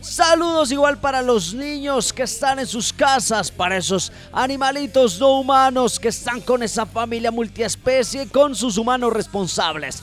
Saludos igual para los niños que están en sus casas, para esos animalitos no humanos que están con esa familia multiespecie, con sus humanos responsables.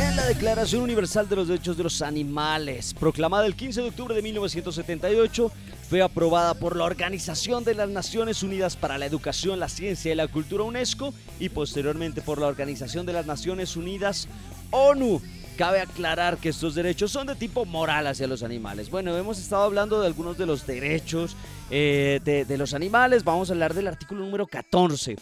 En la Declaración Universal de los Derechos de los Animales, proclamada el 15 de octubre de 1978, fue aprobada por la Organización de las Naciones Unidas para la Educación, la Ciencia y la Cultura UNESCO y posteriormente por la Organización de las Naciones Unidas ONU. Cabe aclarar que estos derechos son de tipo moral hacia los animales. Bueno, hemos estado hablando de algunos de los derechos eh, de, los animales. Vamos a hablar del artículo número 14.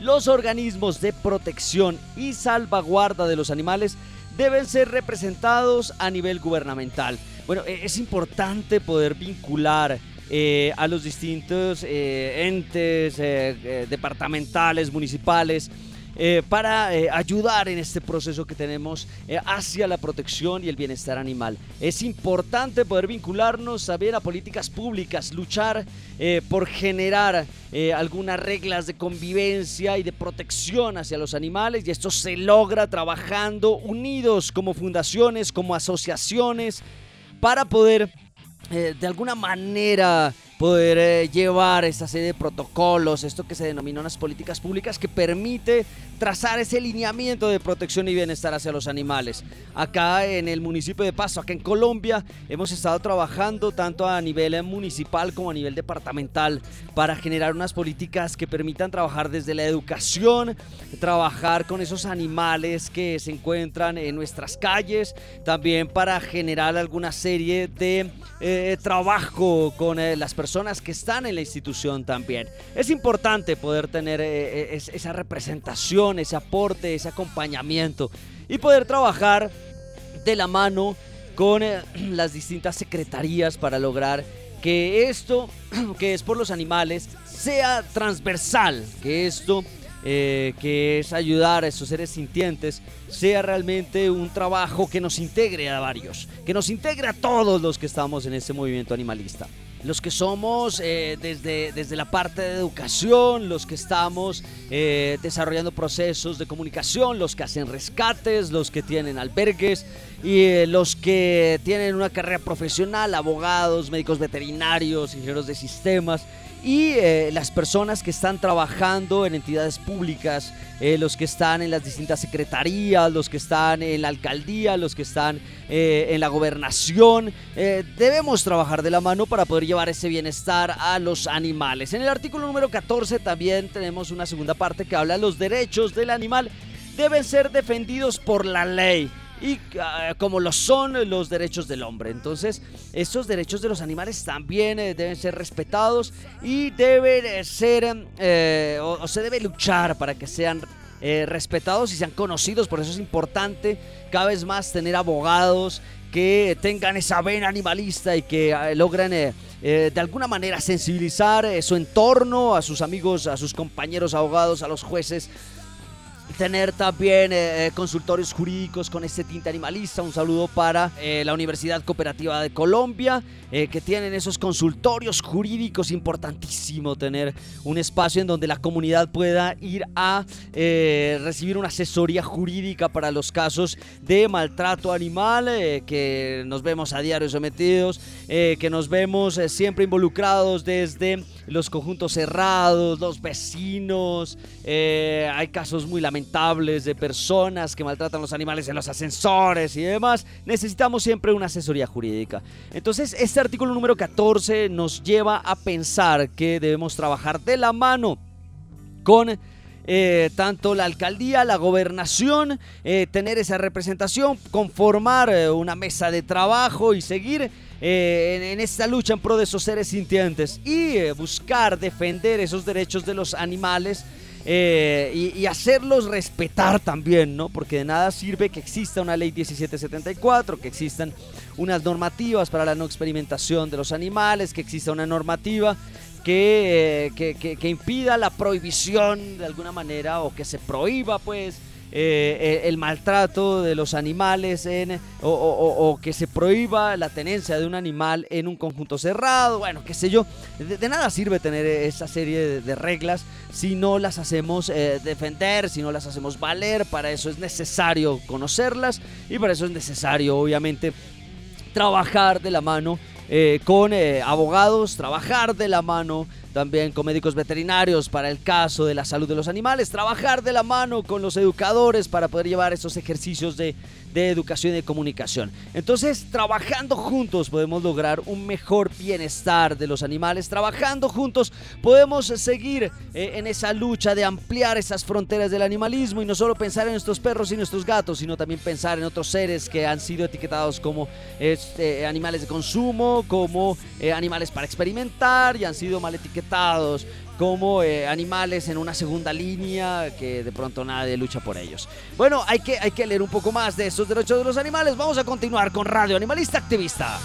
Los organismos de protección y salvaguarda de los animales deben ser representados a nivel gubernamental. Bueno, e, es importante poder vincular eh, a los distintos eh, entes eh, departamentales, municipales, para ayudar en este proceso que tenemos hacia la protección y el bienestar animal. Es importante poder vincularnos también a políticas públicas, luchar por generar algunas reglas de convivencia y de protección hacia los animales y esto se logra trabajando unidos como fundaciones, como asociaciones, para poder eh, de alguna manera poder eh, llevar esta serie de protocolos, esto que se denomina unas políticas públicas que permite trazar ese lineamiento de protección y bienestar hacia los animales. Acá en el municipio de Pasto, acá en Colombia, hemos estado trabajando tanto a nivel municipal como a nivel departamental para generar unas políticas que permitan trabajar desde la educación, trabajar con esos animales que se encuentran en nuestras calles, también para generar alguna serie de eh, trabajo con eh, las personas que están en la institución también. Es importante poder tener eh, esa representación, ese aporte, ese acompañamiento y poder trabajar de la mano con las distintas secretarías para lograr que esto, que es por los animales, sea transversal, que esto que es ayudar a esos seres sintientes, sea realmente un trabajo que nos integre a varios, que nos integre a todos los que estamos en este movimiento animalista los que somos eh, desde, desde la parte de educación, los que estamos eh, desarrollando procesos de comunicación, los que hacen rescates, los que tienen albergues y eh, los que tienen una carrera profesional, abogados, médicos veterinarios, ingenieros de sistemas y eh, las personas que están trabajando en entidades públicas, eh, los que están en las distintas secretarías, los que están en la alcaldía, los que están eh, en la gobernación. debemos trabajar de la mano para poder llevar ese bienestar a los animales. En el artículo número 14 también tenemos una segunda parte que habla de los derechos del animal deben ser defendidos por la ley y ah, como lo son los derechos del hombre. Entonces, estos derechos de los animales también eh, deben ser respetados y deben eh, ser, eh, o, se debe luchar para que sean respetados y sean conocidos. Por eso es importante cada vez más tener abogados que tengan esa vena animalista y que logren de alguna manera sensibilizar su entorno, a sus amigos, a sus compañeros abogados, a los jueces tener también eh, eh, consultorios jurídicos con este tinte animalista. Un saludo para eh, la Universidad Cooperativa de Colombia, que tienen esos consultorios jurídicos. Importantísimo tener un espacio en donde la comunidad pueda ir a recibir una asesoría jurídica para los casos de maltrato animal, que nos vemos a diario sometidos, que nos vemos siempre involucrados desde los conjuntos cerrados, los vecinos. hay casos muy lamentables de personas que maltratan los animales en los ascensores y demás, necesitamos siempre una asesoría jurídica. Entonces, este artículo número 14 nos lleva a pensar que debemos trabajar de la mano con eh, tanto la alcaldía, la gobernación, eh, tener esa representación, conformar eh, una mesa de trabajo y seguir en, en, esta lucha en pro de esos seres sintientes y buscar defender esos derechos de los animales eh, y, hacerlos respetar también, ¿no? Porque de nada sirve que exista una ley 1774, que existan unas normativas para la no experimentación de los animales, que exista una normativa que, eh, que impida la prohibición de alguna manera o que se prohíba, pues, eh, el maltrato de los animales en, o, que se prohíba la tenencia de un animal en un conjunto cerrado, bueno, qué sé yo. De, nada sirve tener esa serie de, reglas si no las hacemos eh, defender, si no las hacemos valer. Para eso es necesario conocerlas y para eso es necesario, obviamente, trabajar de la mano con abogados, trabajar de la mano también con médicos veterinarios para el caso de la salud de los animales, trabajar de la mano con los educadores para poder llevar esos ejercicios de de educación y de comunicación. Entonces, trabajando juntos podemos lograr un mejor bienestar de los animales. Trabajando juntos podemos seguir eh, en esa lucha de ampliar esas fronteras del animalismo y no solo pensar en nuestros perros y nuestros gatos, sino también pensar en otros seres que han sido etiquetados como este, animales de consumo, como eh, animales para experimentar y han sido mal etiquetados como eh, animales en una segunda línea que de pronto nadie lucha por ellos. Bueno, hay que, hay que leer un poco más de estos derechos de los animales. Vamos a continuar con Radio Animalista Activista.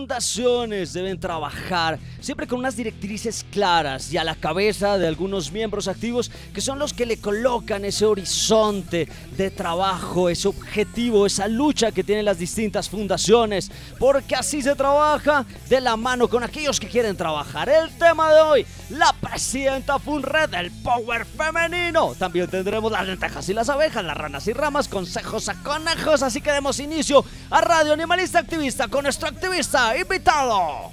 Fundaciones deben trabajar siempre con unas directrices claras y a la cabeza de algunos miembros activos que son los que le colocan ese horizonte de trabajo, ese objetivo, esa lucha que tienen las distintas fundaciones, porque así se trabaja de la mano con aquellos que quieren trabajar. El tema de hoy, la presidenta Funred del Power Femenino. También tendremos las lentejas y las abejas, las ranas y ramas, consejos a conejos, así que demos inicio a Radio Animalista Activista con nuestro activista invitado.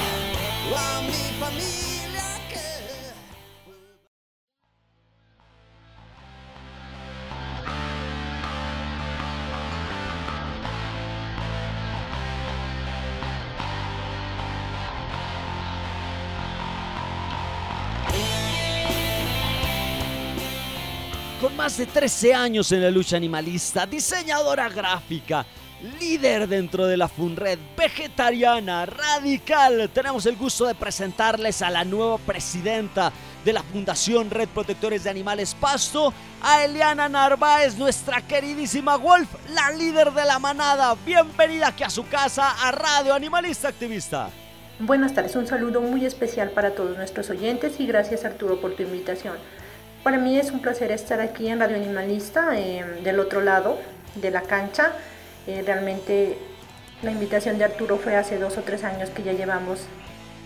Más de 13 años en la lucha animalista, diseñadora gráfica, líder dentro de la FUNRED, vegetariana, radical, tenemos el gusto de presentarles a la nueva presidenta de la Fundación Red Protectores de Animales Pasto, a Eliana Narváez, nuestra queridísima Wolf, la líder de la manada. Bienvenida aquí a su casa, a Radio Animalista Activista. Buenas tardes, un saludo muy especial para todos nuestros oyentes y gracias Arturo por tu invitación. Para mí es un placer estar aquí en Radio Animalista, eh, del otro lado de la cancha. Eh, realmente la invitación de Arturo fue hace dos o tres años que ya llevamos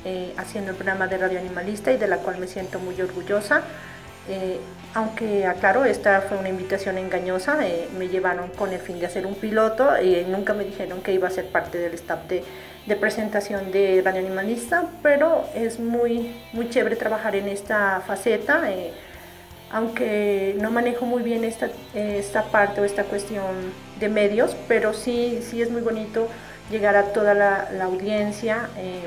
eh, haciendo el programa de Radio Animalista y de la cual me siento muy orgullosa. Eh, aunque aclaro, esta fue una invitación engañosa, eh, me llevaron con el fin de hacer un piloto y nunca me dijeron que iba a ser parte del staff de, de presentación de Radio Animalista, pero es muy, muy chévere trabajar en esta faceta. Aunque no manejo muy bien esta, esta parte o esta cuestión de medios, pero sí, sí es muy bonito llegar a toda la, audiencia eh,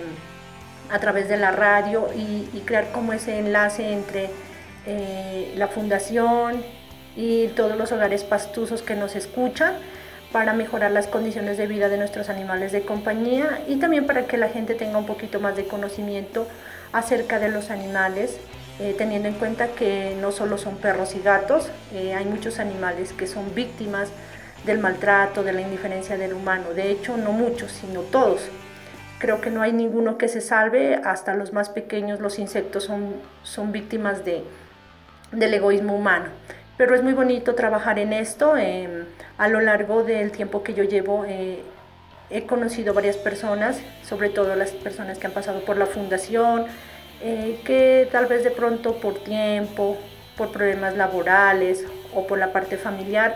a través de la radio y, crear como ese enlace entre eh, la fundación y todos los hogares pastusos que nos escuchan para mejorar las condiciones de vida de nuestros animales de compañía y también para que la gente tenga un poquito más de conocimiento acerca de los animales eh, teniendo en cuenta que no solo son perros y gatos, eh, hay muchos animales que son víctimas del maltrato, de la indiferencia del humano. De hecho, no muchos, sino todos. Creo que no hay ninguno que se salve, hasta los más pequeños, los insectos son, son víctimas de, del egoísmo humano. Pero es muy bonito trabajar en esto. eh, a lo largo del tiempo que yo llevo, eh, he conocido varias personas, sobre todo las personas que han pasado por la fundación, eh, que tal vez de pronto por tiempo, por problemas laborales o por la parte familiar,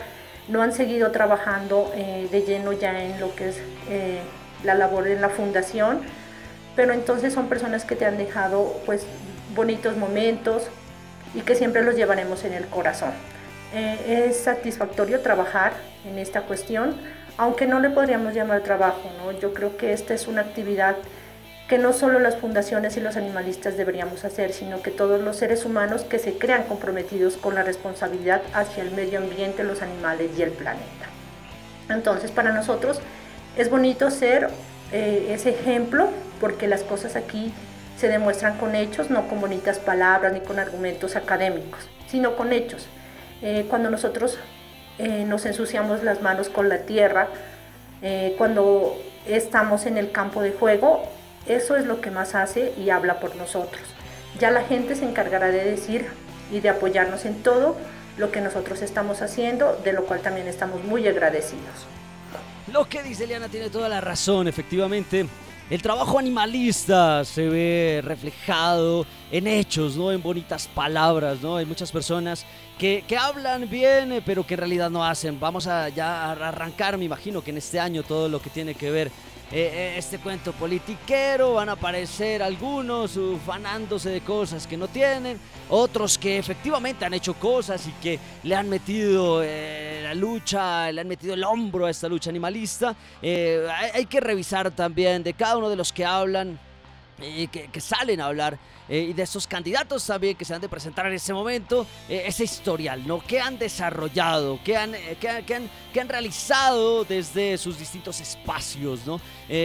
no han seguido trabajando eh, de lleno ya en lo que es eh, la labor en la fundación, pero entonces son personas que te han dejado pues bonitos momentos y que siempre los llevaremos en el corazón. Es satisfactorio trabajar en esta cuestión, aunque no le podríamos llamar trabajo, ¿no? Yo creo que esta es una actividad que no solo las fundaciones y los animalistas deberíamos hacer, sino que todos los seres humanos que se crean comprometidos con la responsabilidad hacia el medio ambiente, los animales y el planeta. Entonces, para nosotros es bonito ser eh, ese ejemplo, porque las cosas aquí se demuestran con hechos, no con bonitas palabras ni con argumentos académicos, sino con hechos. Eh, cuando nosotros eh, nos ensuciamos las manos con la tierra, cuando estamos en el campo de juego, eso es lo que más hace y habla por nosotros. Ya la gente se encargará de decir y de apoyarnos en todo lo que nosotros estamos haciendo, de lo cual también estamos muy agradecidos. Lo que dice Eliana tiene toda la razón, efectivamente. El trabajo animalista se ve reflejado en hechos, ¿no? En bonitas palabras, ¿no? Hay muchas personas que, que hablan bien, eh, pero que en realidad no hacen. Vamos a ya arrancar, me imagino que en este año todo lo que tiene que ver eh, eh, este cuento politiquero, van a aparecer algunos ufanándose de cosas que no tienen, otros que efectivamente han hecho cosas y que le han metido eh, la lucha, le han metido el hombro a esta lucha animalista. Hay, que revisar también de cada uno de los que hablan eh, que, salen a hablar eh, y de esos candidatos también que se han de presentar en ese momento, eh, ese historial, ¿no? ¿Qué han desarrollado? ¿Qué han, qué, han, qué han, realizado desde sus distintos espacios, ¿no?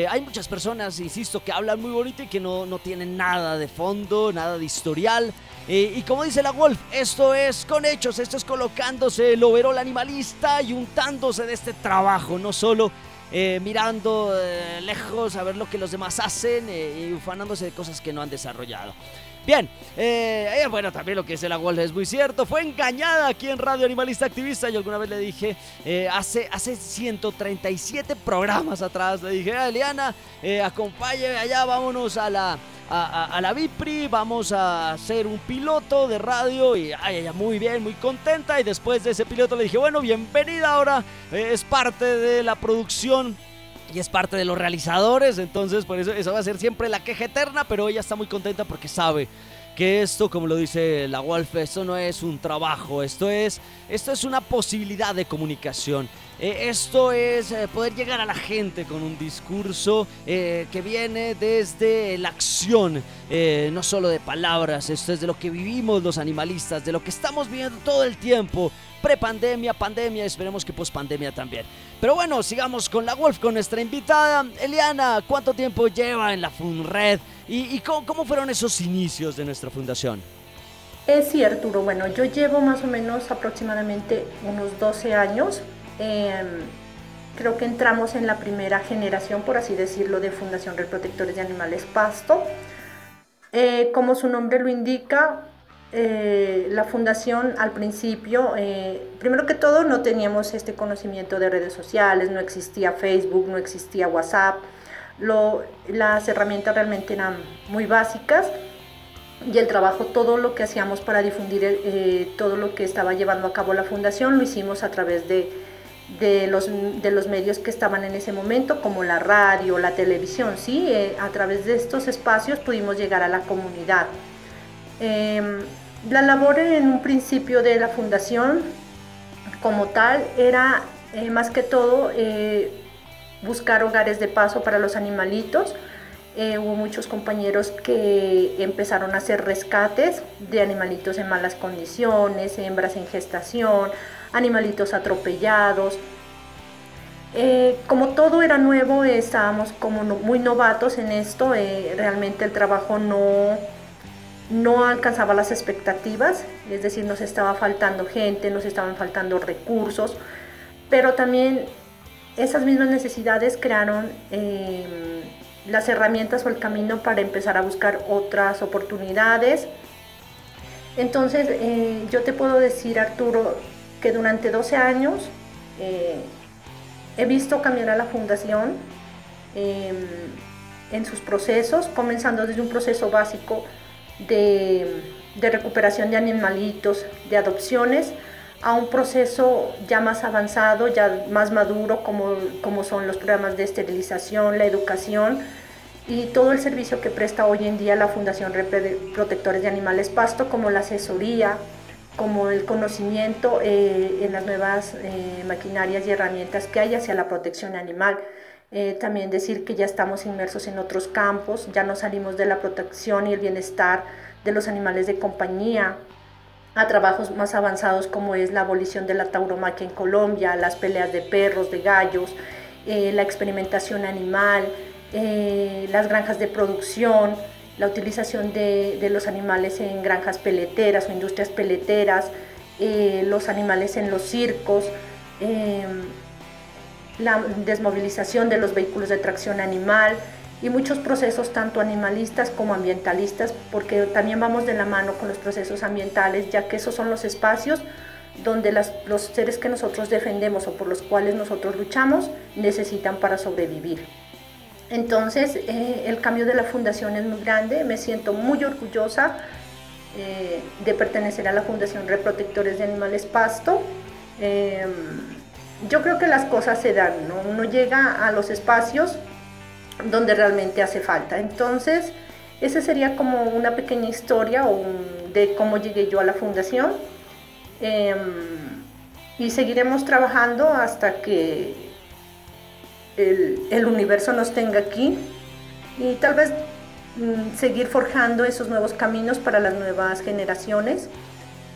hay muchas personas, insisto, que hablan muy bonito y que no, no tienen nada de fondo, nada de historial. y como dice la Wolf, esto es con hechos, esto es colocándose el overol animalista y untándose de este trabajo, no solo eh, mirando eh, lejos a ver lo que los demás hacen eh, y ufanándose de cosas que no han desarrollado. Bien, bueno, también lo que dice la Wolf es muy cierto. Fue engañada aquí en Radio Animalista Activista. Yo alguna vez le dije, hace, hace 137 programas atrás, le dije, ah, Eliana, acompáñeme allá, vámonos a la, a, la Vipri, vamos a hacer un piloto de radio y ay, ella muy bien, muy contenta y después de ese piloto le dije, bueno, bienvenida ahora, eh, es parte de la producción y es parte de los realizadores, entonces por eso eso va a ser siempre la queja eterna, pero ella está muy contenta porque sabe que esto, como lo dice la Wolf, esto no es un trabajo, esto es, esto es una posibilidad de comunicación. Eh, esto es eh, poder llegar a la gente con un discurso eh, que viene desde la acción, no solo de palabras, esto es de lo que vivimos los animalistas, de lo que estamos viviendo todo el tiempo, prepandemia, pandemia, esperemos que pospandemia también. Pero bueno, sigamos con la Wolf, con nuestra invitada. Eliana, ¿cuánto tiempo lleva en la FUNRED y, cómo, fueron esos inicios de nuestra fundación? Sí, Arturo. Bueno, yo llevo más o menos aproximadamente unos 12 años Em, creo que entramos en la primera generación, por así decirlo, de Fundación Red Protectores de Animales Pasto. Eh, como su nombre lo indica, eh, la fundación al principio, eh, primero que todo, no teníamos este conocimiento de redes sociales, no existía Facebook, no existía WhatsApp, las herramientas realmente eran muy básicas y el trabajo, todo lo que hacíamos para difundir todo lo que estaba llevando a cabo la fundación, lo hicimos a través de de los, de los medios que estaban en ese momento, como la radio, la televisión, ¿sí? Eh, a través de estos espacios pudimos llegar a la comunidad. Em, la labor en un principio de la fundación como tal era eh, más que todo eh, buscar hogares de paso para los animalitos. hubo muchos compañeros que empezaron a hacer rescates de animalitos en malas condiciones, hembras en gestación, animalitos atropellados. Eh, como todo era nuevo, estábamos como muy novatos en esto, eh, realmente el trabajo no, no alcanzaba las expectativas, es decir, nos estaba faltando gente, nos estaban faltando recursos, pero también esas mismas necesidades crearon em, las herramientas o el camino para empezar a buscar otras oportunidades. Entonces, eh, yo te puedo decir, Arturo, que durante 12 años eh, he visto cambiar a la fundación em, en sus procesos, comenzando desde un proceso básico de, recuperación de animalitos, de adopciones, a un proceso ya más avanzado, ya más maduro, como, como son los programas de esterilización, la educación y todo el servicio que presta hoy en día la Fundación Protectores de Animales Pasto, como la asesoría, como el conocimiento eh, en las nuevas eh, maquinarias y herramientas que hay hacia la protección animal. Eh, también decir que ya estamos inmersos en otros campos, ya no salimos de la protección y el bienestar de los animales de compañía a trabajos más avanzados como es la abolición de la tauromaquia en Colombia, las peleas de perros, de gallos, la experimentación animal, las granjas de producción, la utilización de, los animales en granjas peleteras o industrias peleteras, eh, los animales en los circos, la desmovilización de los vehículos de tracción animal y muchos procesos tanto animalistas como ambientalistas, porque también vamos de la mano con los procesos ambientales, ya que esos son los espacios donde los seres que nosotros defendemos o por los cuales nosotros luchamos necesitan para sobrevivir. Entonces, eh, el cambio de la fundación es muy grande, me siento muy orgullosa eh, de pertenecer a la Fundación Reprotectores de Animales Pasto. Em, yo creo que las cosas se dan, ¿no? uno llega a los espacios donde realmente hace falta. Entonces, esa sería como una pequeña historia de cómo llegué yo a la fundación. Em, y seguiremos trabajando hasta que el, universo nos tenga aquí y tal vez mm, seguir forjando esos nuevos caminos para las nuevas generaciones.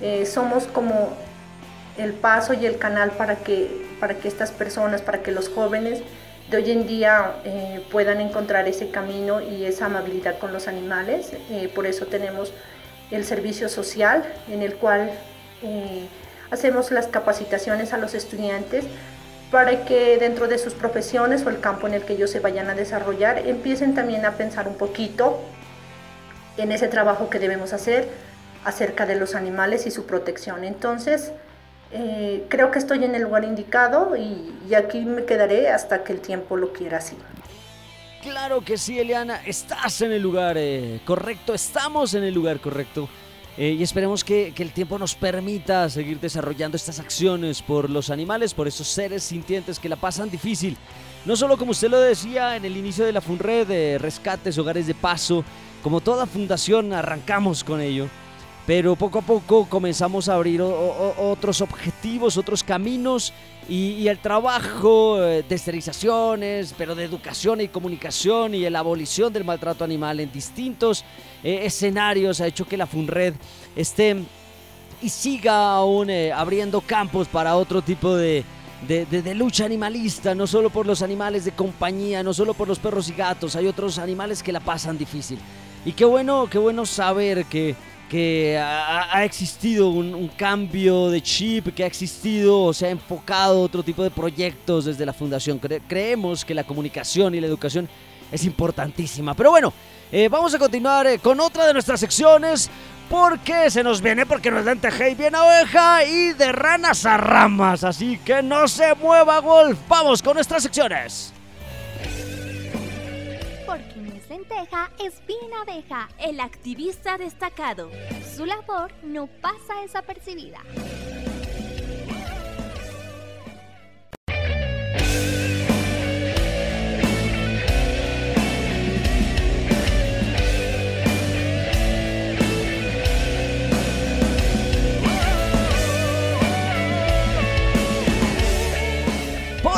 Eh, somos como el paso y el canal para que, para que estas personas, para que los jóvenes de hoy en día eh, puedan encontrar ese camino y esa amabilidad con los animales. Eh, por eso tenemos el servicio social en el cual eh, hacemos las capacitaciones a los estudiantes para que dentro de sus profesiones o el campo en el que ellos se vayan a desarrollar empiecen también a pensar un poquito en ese trabajo que debemos hacer acerca de los animales y su protección. Entonces, eh, creo que estoy en el lugar indicado y, aquí me quedaré hasta que el tiempo lo quiera así. Claro que sí, Eliana, estás en el lugar eh, correcto, estamos en el lugar correcto. Eh, y esperemos que, el tiempo nos permita seguir desarrollando estas acciones por los animales, por esos seres sintientes que la pasan difícil. No solo como usted lo decía en el inicio de la FUNRED, de rescates, hogares de paso, como toda fundación arrancamos con ello pero poco a poco comenzamos a abrir otros objetivos, otros caminos y, el trabajo eh, de esterilizaciones, pero de educación y comunicación y la abolición del maltrato animal en distintos eh, escenarios ha hecho que la FUNRED esté y siga aún eh, abriendo campos para otro tipo de, de, lucha animalista, no solo por los animales de compañía, no solo por los perros y gatos, hay otros animales que la pasan difícil. Y qué bueno, qué bueno saber que que ha, existido un, cambio de chip, que ha existido o se ha enfocado otro tipo de proyectos desde la fundación. creemos que la comunicación y la educación es importantísima. Pero bueno, eh, vamos a continuar eh, con otra de nuestras secciones porque se nos viene, porque nos dan y bien oveja y de ranas a ramas. Así que no se mueva, Wolf. Vamos con nuestras secciones. Lenteja es bien abeja, el activista destacado. Su labor no pasa desapercibida.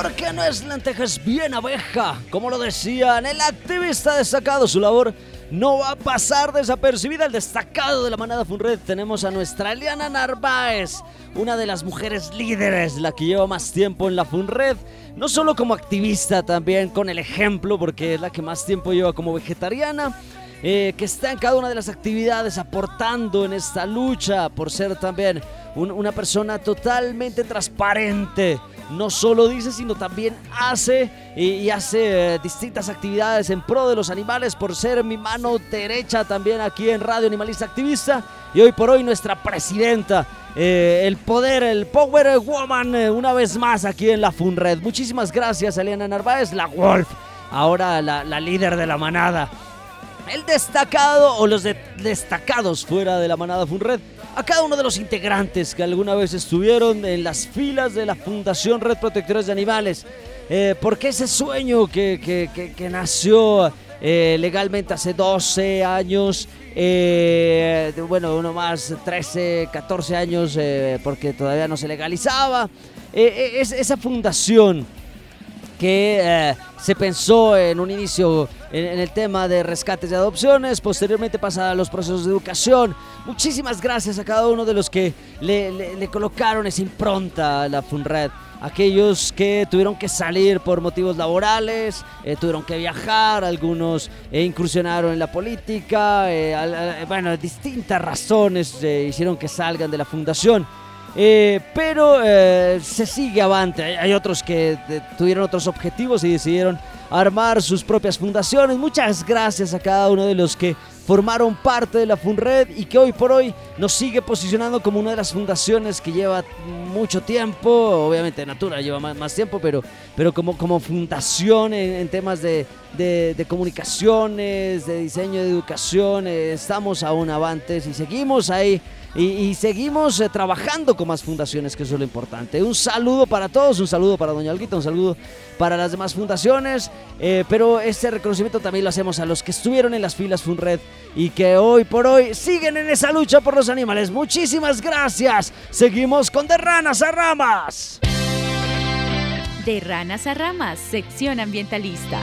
Porque no es lentejas bien abeja. Como lo decían, el activista destacado, su labor no va a pasar desapercibida. El destacado de la manada Funred tenemos a nuestra Eliana Narváez, una de las mujeres líderes, la que lleva más tiempo en la Funred. No solo como activista, también con el ejemplo, porque es la que más tiempo lleva como vegetariana. Eh, que está en cada una de las actividades aportando en esta lucha por ser también una persona totalmente transparente no solo dice, sino también hace y, hace eh, distintas actividades en pro de los animales por ser mi mano derecha también aquí en Radio Animalista Activista y hoy por hoy nuestra presidenta, eh, el poder, el Power Woman, eh, una vez más aquí en la FUNRED. Muchísimas gracias, Eliana Narváez, la Wolf, ahora la, líder de la manada. El destacado o los destacados fuera de la manada FUNRED a cada uno de los integrantes que alguna vez estuvieron en las filas de la Fundación Red Protectores de Animales. Eh, porque ese sueño que, nació eh, legalmente hace 12 años, eh, bueno, uno más 13, 14 años, porque todavía no se legalizaba, es, esa fundación que se pensó en un inicio en, el tema de rescates de adopciones, posteriormente pasa a los procesos de educación. Muchísimas gracias a cada uno de los que le, colocaron esa impronta a la FUNRED aquellos que tuvieron que salir por motivos laborales, eh, tuvieron que viajar, algunos eh, incursionaron en la política, eh, bueno, distintas razones hicieron que salgan de la fundación. Pero se sigue avante. Hay otros que tuvieron otros objetivos y decidieron armar sus propias fundaciones. Muchas gracias a cada uno de los que formaron parte de la FUNRED y que hoy por hoy nos sigue posicionando como una de las fundaciones que lleva mucho tiempo, obviamente Natura lleva más, tiempo, pero, pero como, como fundación en, temas de, de, comunicaciones, de diseño de educación, eh, estamos aún avantes y seguimos ahí y, seguimos eh, trabajando con más fundaciones, que eso es lo importante. Un saludo para todos, un saludo para Doña Alguita, un saludo para las demás fundaciones, eh, pero este reconocimiento también lo hacemos a los que estuvieron en las filas FUNRED y que hoy por hoy siguen en esa lucha por los animales. Muchísimas gracias. Seguimos con De Ranas a Ramas. De Ranas a Ramas, sección ambientalista.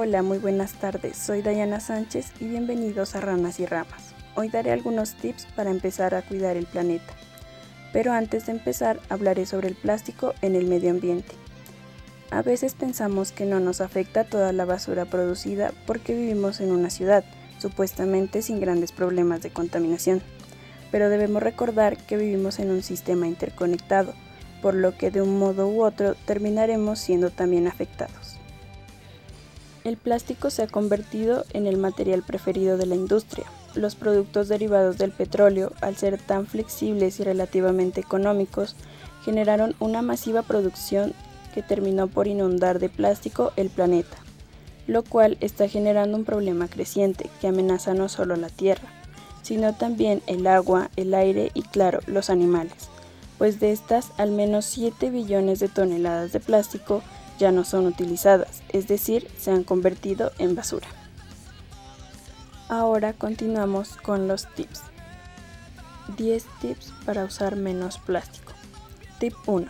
Hola, muy buenas tardes. Soy Dayana Sánchez y bienvenidos a Ranas y Ramas. Hoy daré algunos tips para empezar a cuidar el planeta. Pero antes de empezar, hablaré sobre el plástico en el medio ambiente. A veces pensamos que no nos afecta toda la basura producida porque vivimos en una ciudad, supuestamente sin grandes problemas de contaminación. Pero debemos recordar que vivimos en un sistema interconectado, por lo que de un modo u otro terminaremos siendo también afectados. El plástico se ha convertido en el material preferido de la industria. Los productos derivados del petróleo, al ser tan flexibles y relativamente económicos, generaron una masiva producción que terminó por inundar de plástico el planeta, lo cual está generando un problema creciente que amenaza no solo la Tierra, sino también el agua, el aire y claro, los animales, pues de estas al menos 7 billones de toneladas de plástico ya no son utilizadas, es decir, se han convertido en basura. Ahora continuamos con los tips. 10 tips para usar menos plástico. Tip 1.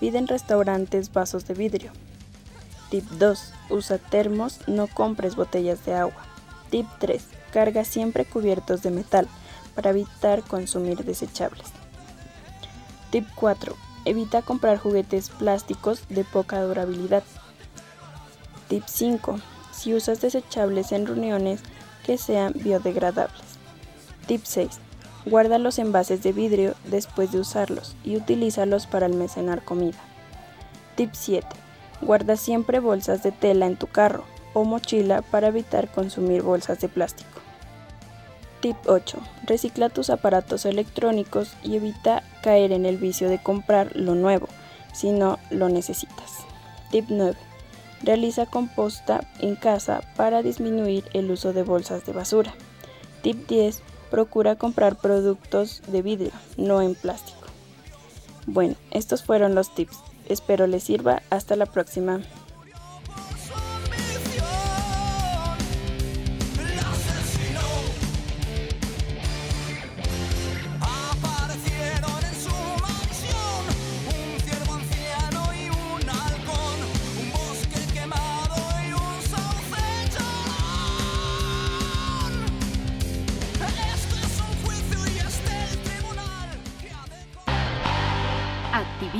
Pide en restaurantes vasos de vidrio. Tip 2. Usa termos, no compres botellas de agua. Tip 3. Carga siempre cubiertos de metal para evitar consumir desechables. Tip 4. Evita comprar juguetes plásticos de poca durabilidad. Tip 5. Si usas desechables en reuniones, que sean biodegradables. Tip 6. Guarda los envases de vidrio después de usarlos y utilízalos para almacenar comida. Tip 7. Guarda siempre bolsas de tela en tu carro o mochila para evitar consumir bolsas de plástico. Tip 8. Recicla tus aparatos electrónicos y evita caer en el vicio de comprar lo nuevo si no lo necesitas. Tip 9. Realiza composta en casa para disminuir el uso de bolsas de basura. Tip 10. Procura comprar productos de vidrio, no en plástico. Bueno, estos fueron los tips. Espero les sirva. Hasta la próxima.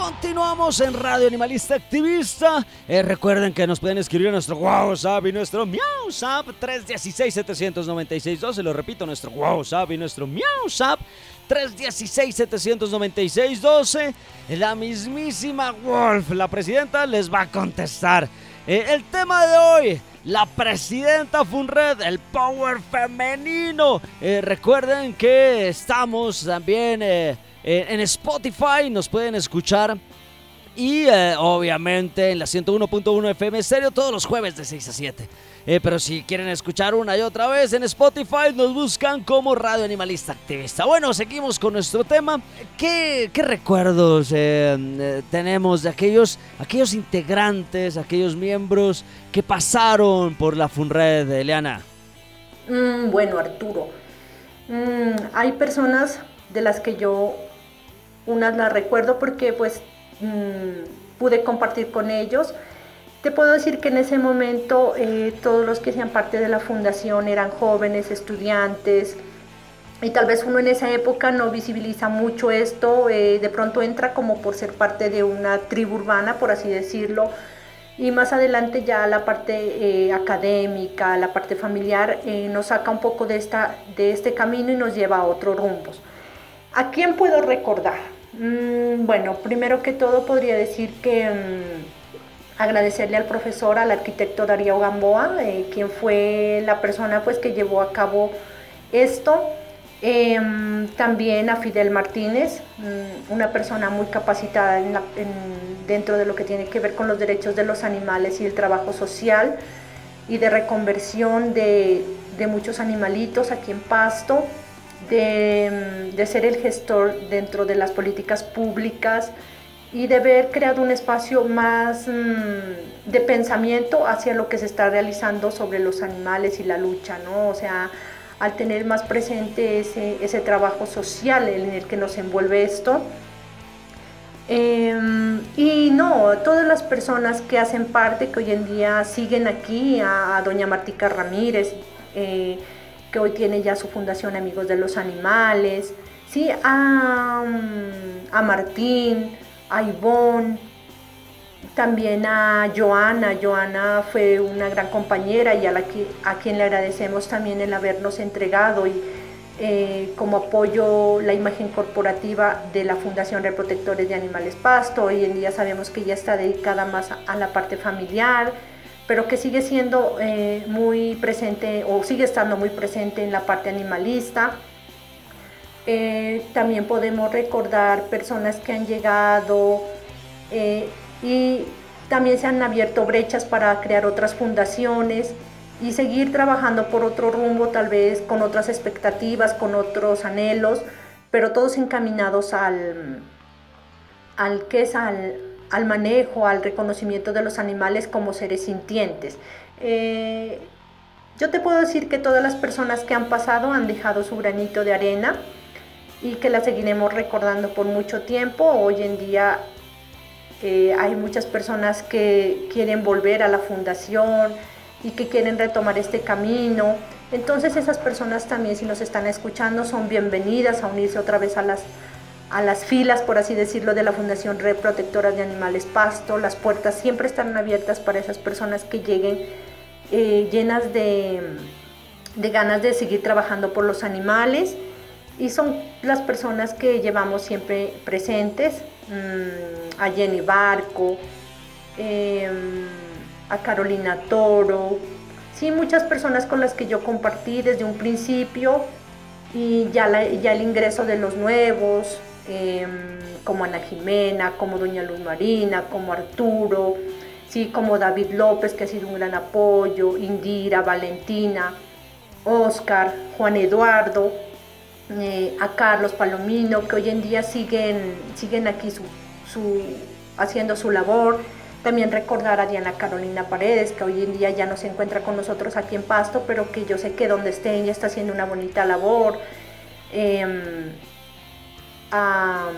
Continuamos en Radio Animalista Activista. Eh, recuerden que nos pueden escribir a nuestro WhatsApp y nuestro MiauSap 316-796-12. Lo repito, nuestro WhatsApp y nuestro MiauSap 316-796-12. La mismísima Wolf, la presidenta, les va a contestar. Eh, el tema de hoy, la presidenta Funred, el power femenino. Eh, recuerden que estamos también eh, en Spotify, nos pueden escuchar. Y eh, obviamente en la 101.1 FM Estéreo todos los jueves de 6 a 7. Eh, pero si quieren escuchar una y otra vez en Spotify, nos buscan como Radio Animalista Activista. Bueno, seguimos con nuestro tema. ¿Qué, qué recuerdos tenemos de aquellos, aquellos integrantes, aquellos miembros que pasaron por la FUNRED, Eliana? Mm, bueno, Arturo, mm, hay personas de las que yo unas las recuerdo porque pues mm, pude compartir con ellos. Te puedo decir que en ese momento eh, todos los que hacían parte de la fundación eran jóvenes, estudiantes, y tal vez uno en esa época no visibiliza mucho esto, eh, de pronto entra como por ser parte de una tribu urbana, por así decirlo, y más adelante ya la parte eh, académica, la parte familiar, nos saca un poco de, esta, de este camino y nos lleva a otros rumbos. ¿A quién puedo recordar? Mm, bueno, primero que todo podría decir que mm, agradecerle al profesor, al arquitecto Darío Gamboa, eh, quien fue la persona pues, que llevó a cabo esto. Em, también a Fidel Martínez, mm, una persona muy capacitada dentro de lo que tiene que ver con los derechos de los animales y el trabajo social y de reconversión de, de muchos animalitos aquí en Pasto, de, de, ser el gestor dentro de las políticas públicas y de haber creado un espacio más mm, de pensamiento hacia lo que se está realizando sobre los animales y la lucha, ¿no? O sea, al tener más presente ese, ese trabajo social en el que nos envuelve esto, Em, y no, todas las personas que hacen parte, que hoy en día siguen aquí, a, doña Martica Ramírez, eh, que hoy tiene ya su fundación Amigos de los Animales, ¿sí? a, mm, a Martín, a Ivonne, también a Joana. Joana fue una gran compañera y a, la a quien le agradecemos también el habernos entregado y, eh, como apoyo la imagen corporativa de la Fundación Reprotectores de Animales Pasto. Hoy en día sabemos que ya está dedicada más a, la parte familiar, pero que sigue siendo eh, muy presente o sigue estando muy presente en la parte animalista. Eh, también podemos recordar personas que han llegado y también se han abierto brechas para crear otras fundaciones y seguir trabajando por otro rumbo, tal vez con otras expectativas, con otros anhelos, pero todos encaminados al, al, que es al, al manejo, al reconocimiento de los animales como seres sintientes. Eh, yo te puedo decir que todas las personas que han pasado han dejado su granito de arena y que la seguiremos recordando por mucho tiempo. Hoy en día eh, hay muchas personas que quieren volver a la fundación, y que quieren retomar este camino. Entonces esas personas también si nos están escuchando son bienvenidas a unirse otra vez a las, a las filas, por así decirlo, de la Fundación Red Protectora de Animales Pasto. Las puertas siempre están abiertas para esas personas que lleguen eh, llenas de, de ganas de seguir trabajando por los animales. Y son las personas que llevamos siempre presentes, mm, a Jenny Barco, em, a Carolina Toro, sí, muchas personas con las que yo compartí desde un principio y ya, ya el ingreso de los nuevos, em, como Ana Jimena, como Doña Luz Marina, como Arturo, sí, como David López, que ha sido un gran apoyo, Indira, Valentina, Oscar, Juan Eduardo, eh, a Carlos Palomino, que hoy en día siguen, siguen aquí su, haciendo su labor también recordar a Diana Carolina Paredes, que hoy en día ya no se encuentra con nosotros aquí en Pasto, pero que yo sé que donde esté ella está haciendo una bonita labor. Em, a,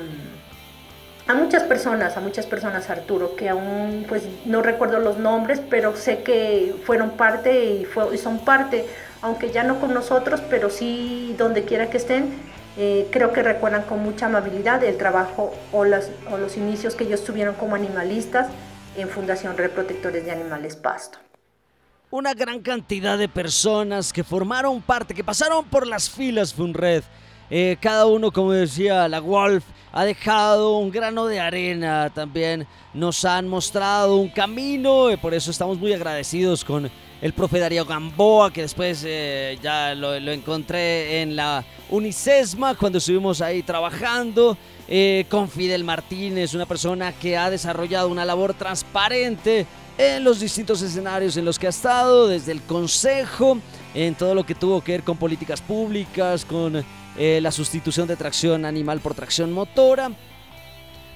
muchas personas, a muchas personas, Arturo, que aún pues no recuerdo los nombres, pero sé que fueron parte y, son parte, aunque ya no con nosotros, pero sí donde quiera que estén, eh, creo que recuerdan con mucha amabilidad el trabajo o, o los inicios que ellos tuvieron como animalistas en Fundación Reprotectores de Animales Pasto. Una gran cantidad de personas que formaron parte, que pasaron por las filas Funred. Eh, cada uno, como decía la Wolf, ha dejado un grano de arena también. Nos han mostrado un camino, y por eso estamos muy agradecidos con el profe Darío Gamboa, que después eh, ya lo, lo, encontré en la Unicesma cuando estuvimos ahí trabajando. Eh, con Fidel Martínez, una persona que ha desarrollado una labor transparente en los distintos escenarios en los que ha estado, desde el Consejo, en todo lo que tuvo que ver con políticas públicas, con eh, la sustitución de tracción animal por tracción motora.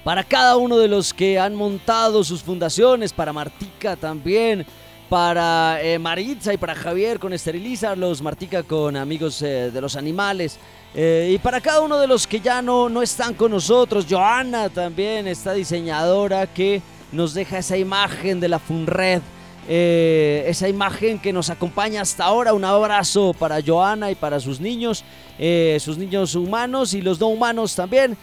Para cada uno de los que han montado sus fundaciones, para Martica también, para eh, Maritza y para Javier con Esterilizarlos, Martica con Amigos de los Animales, eh, y para cada uno de los que ya no, no están con nosotros, Joana también, esta diseñadora que nos deja esa imagen de la Funred, eh, esa imagen que nos acompaña hasta ahora. Un abrazo para Joana y para sus niños, eh, sus niños humanos y los no humanos también.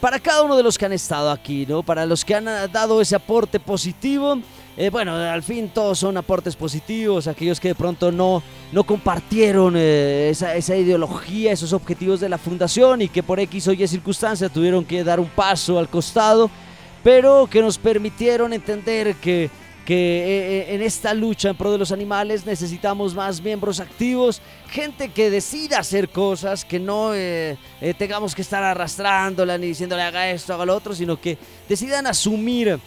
para cada uno de los que han estado aquí, ¿no? Para los que han dado ese aporte positivo. Eh, bueno, al fin todos son aportes positivos, aquellos que de pronto no, no compartieron eh, esa, esa, ideología, esos objetivos de la fundación y que por X o Y circunstancia tuvieron que dar un paso al costado, pero que nos permitieron entender que, que eh, en esta lucha en pro de los animales necesitamos más miembros activos, gente que decida hacer cosas, que no tengamos que estar arrastrándola ni diciéndole haga esto, haga lo otro, sino que decidan asumir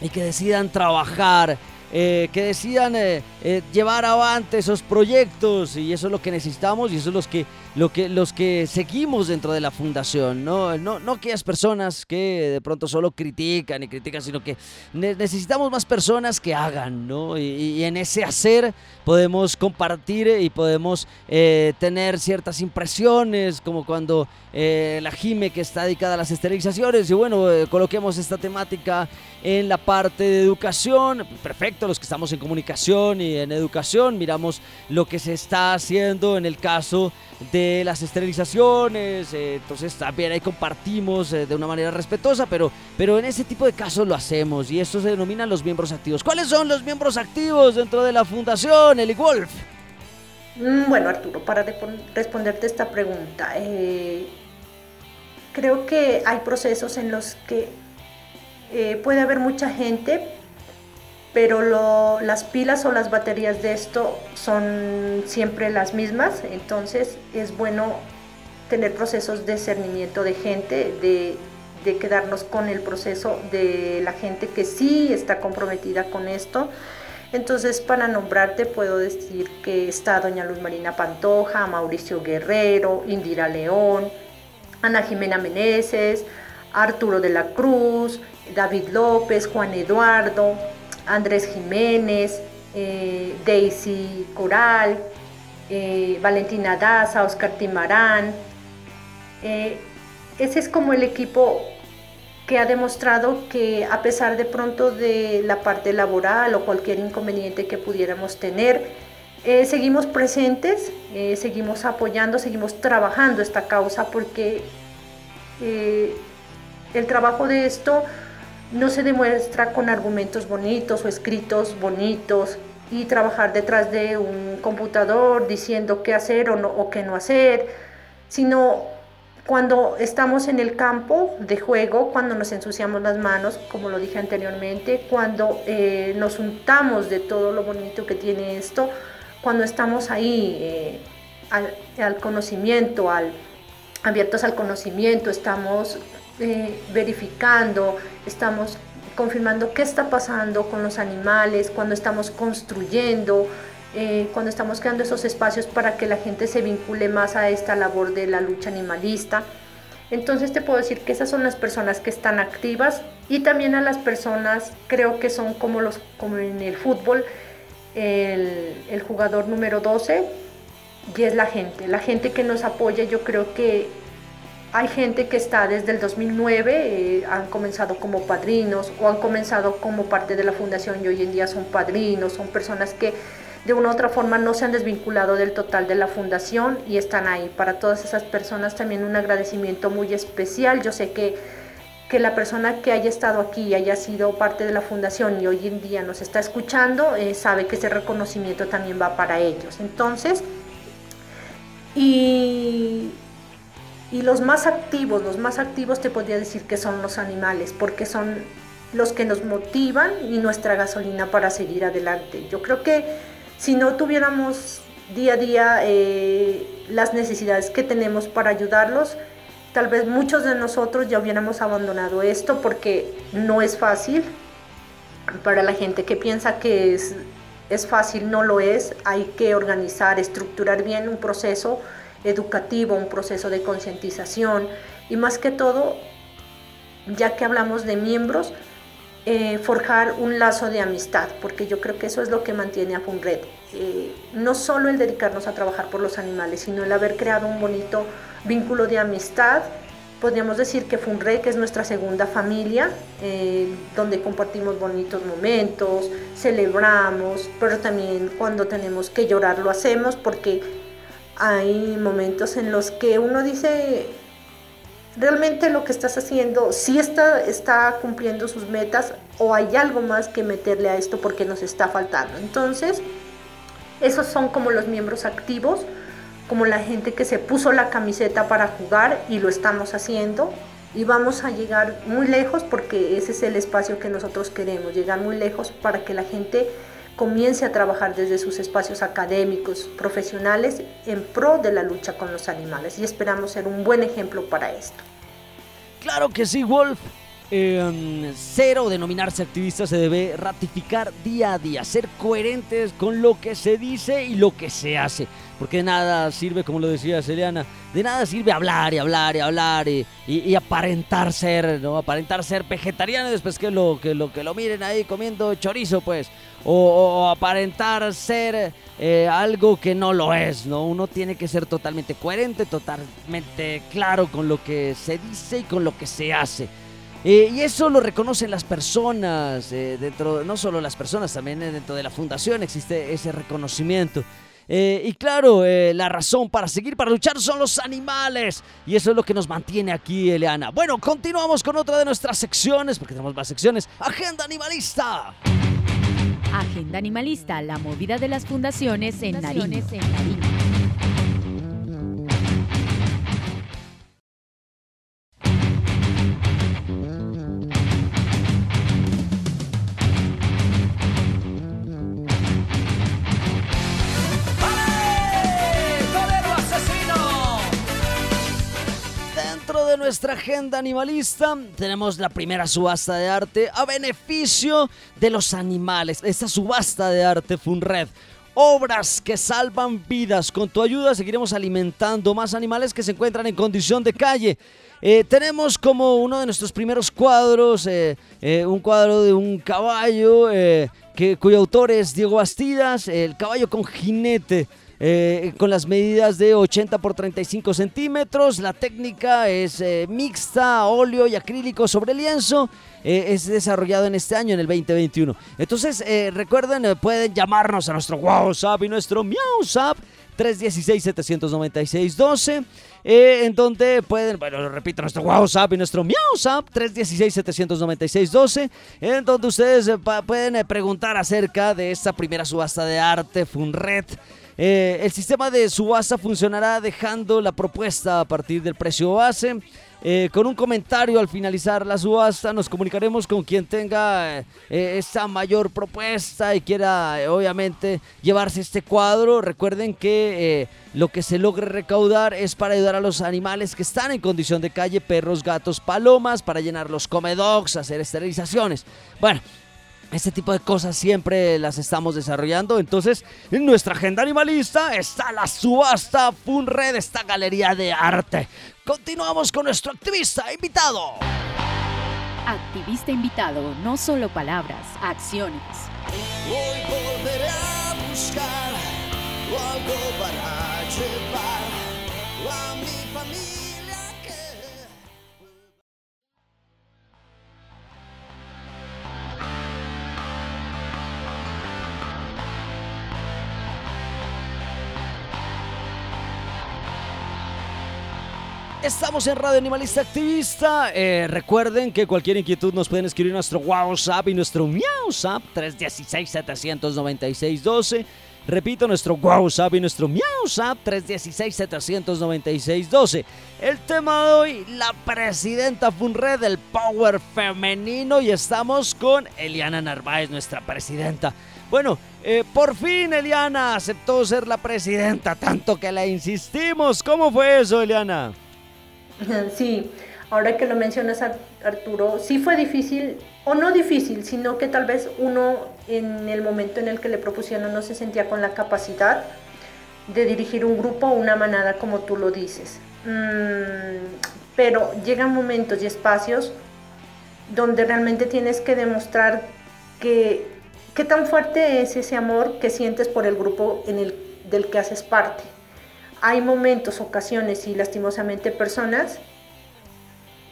y que decidan trabajar eh, que decidan eh, eh, llevar avante esos proyectos y eso es lo que necesitamos y eso es los que, lo que, los que seguimos dentro de la fundación, ¿no? No, no aquellas personas que de pronto solo critican y critican, sino que necesitamos más personas que hagan, ¿no? Y, en ese hacer podemos compartir y podemos tener ciertas impresiones, como cuando la Jime que está dedicada a las esterilizaciones y bueno, coloquemos esta temática en la parte de educación, perfecto los que estamos en comunicación y en educación, miramos lo que se está haciendo en el caso de las esterilizaciones, eh, entonces también ahí compartimos eh, de una manera respetuosa, pero, pero en ese tipo de casos lo hacemos y esto se denominan los miembros activos. ¿Cuáles son los miembros activos dentro de la fundación, Eli Wolf? Mm, bueno, Arturo, para responderte esta pregunta, eh, creo que hay procesos en los que puede haber mucha gente, pero las pilas o las baterías de esto son siempre las mismas, entonces es bueno tener procesos de cernimiento de gente, de, quedarnos con el proceso de la gente que sí está comprometida con esto. Entonces, para nombrarte, puedo decir que está doña Luz Marina Pantoja, Mauricio Guerrero, Indira León, Ana Jimena Meneses, Arturo de la Cruz, David López, Juan Eduardo, Andrés Jiménez, eh, Daisy Coral, eh, Valentina Daza, Oscar Timarán. Eh, ese es como el equipo que ha demostrado que a pesar de pronto de la parte laboral o cualquier inconveniente que pudiéramos tener, seguimos presentes, seguimos apoyando, seguimos trabajando esta causa porque el trabajo de esto no se demuestra con argumentos bonitos o escritos bonitos y trabajar detrás de un computador diciendo qué hacer o, no, o qué no hacer, sino cuando estamos en el campo de juego, cuando nos ensuciamos las manos, como lo dije anteriormente, cuando eh, nos untamos de todo lo bonito que tiene esto, cuando estamos ahí eh, al, conocimiento, al, abiertos al conocimiento, estamos eh, verificando, estamos confirmando qué está pasando con los animales, cuando estamos construyendo, eh, cuando estamos creando esos espacios para que la gente se vincule más a esta labor de la lucha animalista. Entonces te puedo decir que esas son las personas que están activas y también a las personas creo que son como, los, como en el fútbol, el, el jugador número 12 y es la gente, la gente que nos apoya yo creo que hay gente que está desde el 2009, eh, han comenzado como padrinos o han comenzado como parte de la fundación y hoy en día son padrinos, son personas que de una u otra forma no se han desvinculado del total de la fundación y están ahí. Para todas esas personas también un agradecimiento muy especial. Yo sé que, que la persona que haya estado aquí y haya sido parte de la fundación y hoy en día nos está escuchando, eh, sabe que ese reconocimiento también va para ellos. Entonces, y y los más activos, los más activos te podría decir que son los animales, porque son los que nos motivan y nuestra gasolina para seguir adelante. Yo creo que si no tuviéramos día a día eh, las necesidades que tenemos para ayudarlos, tal vez muchos de nosotros ya hubiéramos abandonado esto porque no es fácil. Para la gente que piensa que es, es fácil, no lo es. Hay que organizar, estructurar bien un proceso educativo, un proceso de concientización y más que todo, ya que hablamos de miembros, eh, forjar un lazo de amistad, porque yo creo que eso es lo que mantiene a FUNRED. Eh, no solo el dedicarnos a trabajar por los animales, sino el haber creado un bonito vínculo de amistad. Podríamos decir que FUNRED, que es nuestra segunda familia, eh, donde compartimos bonitos momentos, celebramos, pero también cuando tenemos que llorar lo hacemos porque hay momentos en los que uno dice, realmente lo que estás haciendo sí está, está cumpliendo sus metas o hay algo más que meterle a esto porque nos está faltando. Entonces, esos son como los miembros activos, como la gente que se puso la camiseta para jugar y lo estamos haciendo. Y vamos a llegar muy lejos porque ese es el espacio que nosotros queremos, llegar muy lejos para que la gente comience a trabajar desde sus espacios académicos, profesionales, en pro de la lucha con los animales y esperamos ser un buen ejemplo para esto. Claro que sí, Wolf. eh, ser o denominarse activista se debe ratificar día a día, ser coherentes con lo que se dice y lo que se hace. Porque de nada sirve, como lo decía Celiana, de nada sirve hablar y hablar y hablar y, aparentar ser, ¿no? Aparentar ser vegetariano después que lo, que lo, que lo miren ahí comiendo chorizo, pues. O, aparentar ser eh, algo que no lo es, ¿no? Uno tiene que ser totalmente coherente, totalmente claro con lo que se dice y con lo que se hace. Eh, y eso lo reconocen las personas, eh, dentro, no solo las personas, también dentro de la fundación existe ese reconocimiento. Y claro, eh, la razón para seguir, para luchar son los animales. Y eso es lo que nos mantiene aquí, Eliana. Bueno, continuamos con otra de nuestras secciones, porque tenemos más secciones. Agenda Animalista. Agenda Animalista, la movida de las fundaciones en Nariño. Nuestra agenda animalista tenemos la primera subasta de arte a beneficio de los animales. Esta subasta de arte Funred. Obras que salvan vidas. Con tu ayuda seguiremos alimentando más animales que se encuentran en condición de calle. Eh, tenemos como uno de nuestros primeros cuadros eh, eh, un cuadro de un caballo que, cuyo autor es Diego Bastidas, el caballo con jinete. Eh, con las medidas de 80 por 35 centímetros. La técnica es eh, mixta, óleo y acrílico sobre lienzo. Eh, es desarrollado en este año, en el 2021. Entonces, recuerden, pueden llamarnos a nuestro WhatsApp y nuestro MiauSap 316-796-12. eh, en donde pueden, bueno, repito, nuestro WhatsApp y nuestro MiauSap 316-796-12. En donde ustedes pueden preguntar acerca de esta primera subasta de arte, Funred. Eh, el sistema de subasta funcionará dejando la propuesta a partir del precio base. Eh, con un comentario al finalizar la subasta nos comunicaremos con quien tenga eh, esta mayor propuesta y quiera obviamente llevarse este cuadro. Recuerden que lo que se logre recaudar es para ayudar a los animales que están en condición de calle, perros, gatos, palomas, para llenar los comedogs, hacer esterilizaciones. Bueno, este tipo de cosas siempre las estamos desarrollando. Entonces, en nuestra agenda animalista está la subasta Funred, esta galería de arte. Continuamos con nuestro activista invitado. Activista invitado, no solo palabras, acciones. Hoy volveré a buscar algo para llevar a mi familia Estamos en Radio Animalista Activista. Eh, recuerden que cualquier inquietud nos pueden escribir nuestro WhatsApp y nuestro MiauSap 316-796-12. Repito, nuestro WhatsApp y nuestro MiauSap 316-796-12. El tema de hoy, la presidenta Funred del Power Femenino y estamos con Eliana Narváez, nuestra presidenta. Bueno, eh, por fin Eliana aceptó ser la presidenta, tanto que le insistimos. ¿Cómo fue eso, Eliana? Sí, ahora que lo mencionas Ar- Arturo, sí fue difícil, o no difícil, sino que tal vez uno en el momento en el que le propusieron no se sentía con la capacidad de dirigir un grupo o una manada como tú lo dices. Mm, pero llegan momentos y espacios donde realmente tienes que demostrar que qué tan fuerte es ese amor que sientes por el grupo en el, del que haces parte hay momentos, ocasiones y lastimosamente personas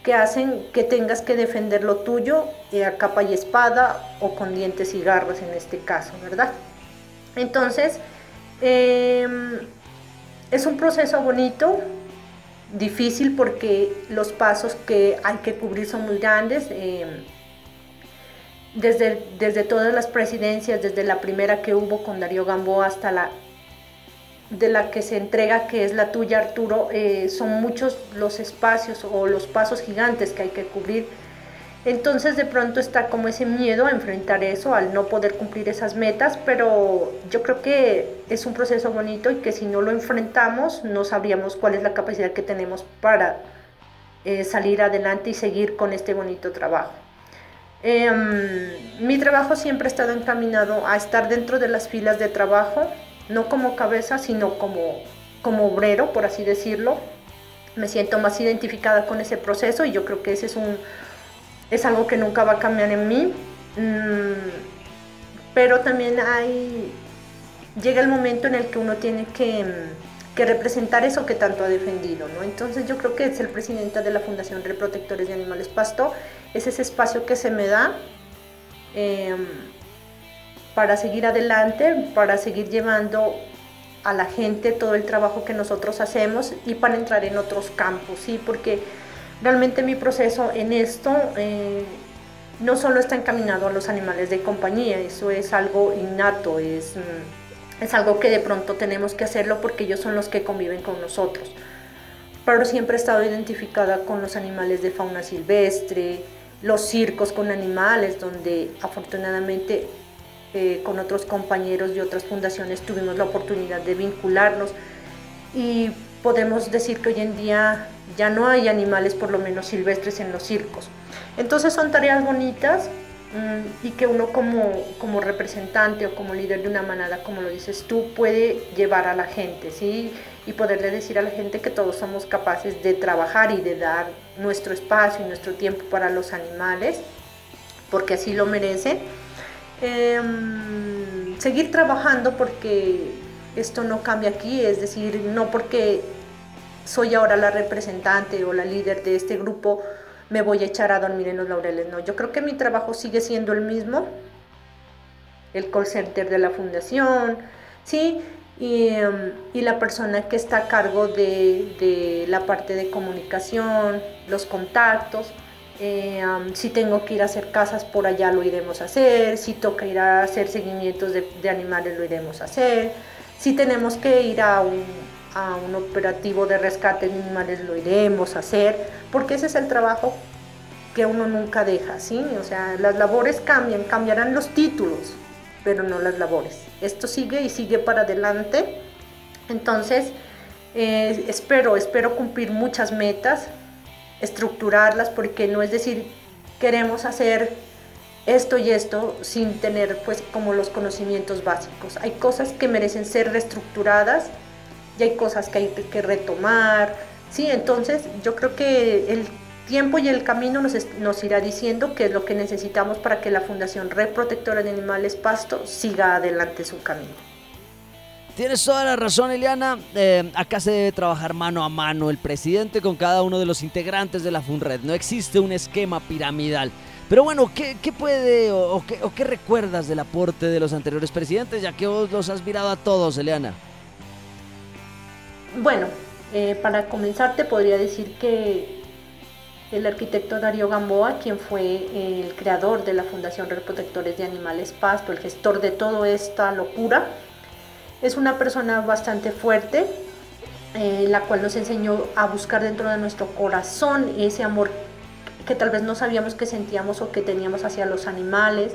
que hacen que tengas que defender lo tuyo eh, a capa y espada o con dientes y garras en este caso, ¿verdad? Entonces, em, es un proceso bonito, difícil porque los pasos que hay que cubrir son muy grandes. em, desde, desde todas las presidencias, desde la primera que hubo con Darío Gamboa hasta la de la que se entrega, que es la tuya, Arturo, eh, son muchos los espacios o los pasos gigantes que hay que cubrir. Entonces de pronto está como ese miedo a enfrentar eso, al no poder cumplir esas metas, pero yo creo que es un proceso bonito y que si no lo enfrentamos no sabríamos cuál es la capacidad que tenemos para eh, salir adelante y seguir con este bonito trabajo. Em, mi trabajo siempre ha estado encaminado a estar dentro de las filas de trabajo, no como cabeza, sino como, como obrero, por así decirlo. Me siento más identificada con ese proceso y yo creo que ese es, un, es algo que nunca va a cambiar en mí. Mm, pero también hay, llega el momento en el que uno tiene que, que, representar eso que tanto ha defendido, ¿no? Entonces yo creo que es el presidente de la Fundación Reprotectores de Animales Pasto, es ese espacio que se me da em, para seguir adelante, para seguir llevando a la gente todo el trabajo que nosotros hacemos y para entrar en otros campos, ¿sí? Porque realmente mi proceso en esto... Eh, no solo está encaminado a los animales de compañía, eso es algo innato, es, mm, es algo que de pronto tenemos que hacerlo porque ellos son los que conviven con nosotros. Pero siempre he estado identificada con los animales de fauna silvestre, los circos con animales, donde afortunadamente eh, con otros compañeros de otras fundaciones tuvimos la oportunidad de vincularnos y podemos decir que hoy en día ya no hay animales por lo menos silvestres en los circos. Entonces son tareas bonitas mm, y que uno como, como representante o como líder de una manada, como lo dices tú, puede llevar a la gente, ¿sí? Y poderle decir a la gente que todos somos capaces de trabajar y de dar nuestro espacio y nuestro tiempo para los animales, porque así lo merecen. Em, seguir trabajando porque esto no cambia aquí, es decir, no porque soy ahora la representante o la líder de este grupo, me voy a echar a dormir en los laureles. No, yo creo que mi trabajo sigue siendo el mismo, el call center de la fundación, ¿sí? Y, em, y la persona que está a cargo de, de, la parte de comunicación, los contactos. Eh, si tengo que ir a hacer casas por allá, lo iremos a hacer. Si toca ir a hacer seguimientos de, de animales, lo iremos a hacer. Si tenemos que ir a un, a un operativo de rescate de animales, lo iremos a hacer, porque ese es el trabajo que uno nunca deja, ¿sí? O sea, las labores cambian, cambiarán los títulos, pero no las labores. Esto sigue y sigue para adelante. Entonces, eh, espero, espero cumplir muchas metas, estructurarlas, porque no es decir, queremos hacer esto y esto sin tener pues como los conocimientos básicos. Hay cosas que merecen ser reestructuradas y hay cosas que hay que retomar, ¿sí? Entonces yo creo que el tiempo y el camino nos, nos irá diciendo qué es lo que necesitamos para que la Fundación Red Protectora de Animales Pasto siga adelante su camino. Tienes toda la razón, Eliana. Eh, acá se debe trabajar mano a mano el presidente con cada uno de los integrantes de la FUNRED. No existe un esquema piramidal. Pero bueno, ¿qué, qué puede o, qué, qué, recuerdas del aporte de los anteriores presidentes, ya que vos los has mirado a todos, Eliana? Bueno, eh, para comenzar te podría decir que el arquitecto Darío Gamboa, quien fue el creador de la Fundación Red Protectores de Animales Pasto, el gestor de toda esta locura, es una persona bastante fuerte, eh, la cual nos enseñó a buscar dentro de nuestro corazón ese amor que tal vez no sabíamos que sentíamos o que teníamos hacia los animales,